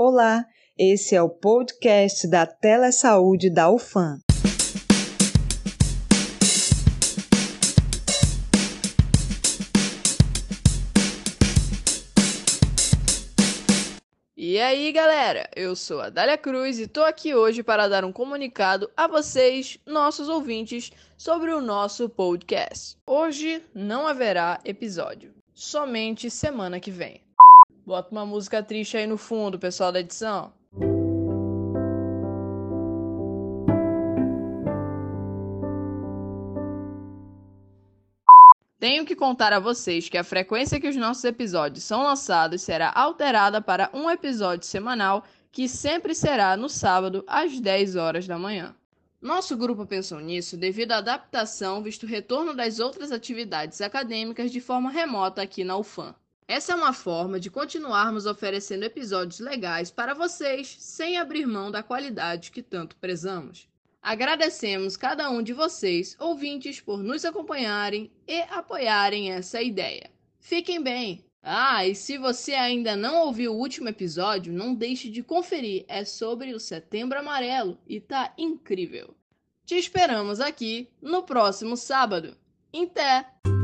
Olá, esse é o podcast da Telesaúde da UFAM. E aí, galera? Eu sou a Dália Cruz e tô aqui hoje para dar um comunicado a vocês, nossos ouvintes, sobre o nosso podcast. Hoje não haverá episódio, somente semana que vem. Bota uma música triste aí no fundo, pessoal da edição. Tenho que contar a vocês que a frequência que os nossos episódios são lançados será alterada para um episódio semanal, que sempre será no sábado às 10 horas da manhã. Nosso grupo pensou nisso devido à adaptação visto o retorno das outras atividades acadêmicas de forma remota aqui na UFAM. Essa é uma forma de continuarmos oferecendo episódios legais para vocês sem abrir mão da qualidade que tanto prezamos. Agradecemos cada um de vocês, ouvintes, por nos acompanharem e apoiarem essa ideia. Fiquem bem! Ah, e se você ainda não ouviu o último episódio, não deixe de conferir. É sobre o Setembro Amarelo e tá incrível. Te esperamos aqui no próximo sábado. Até!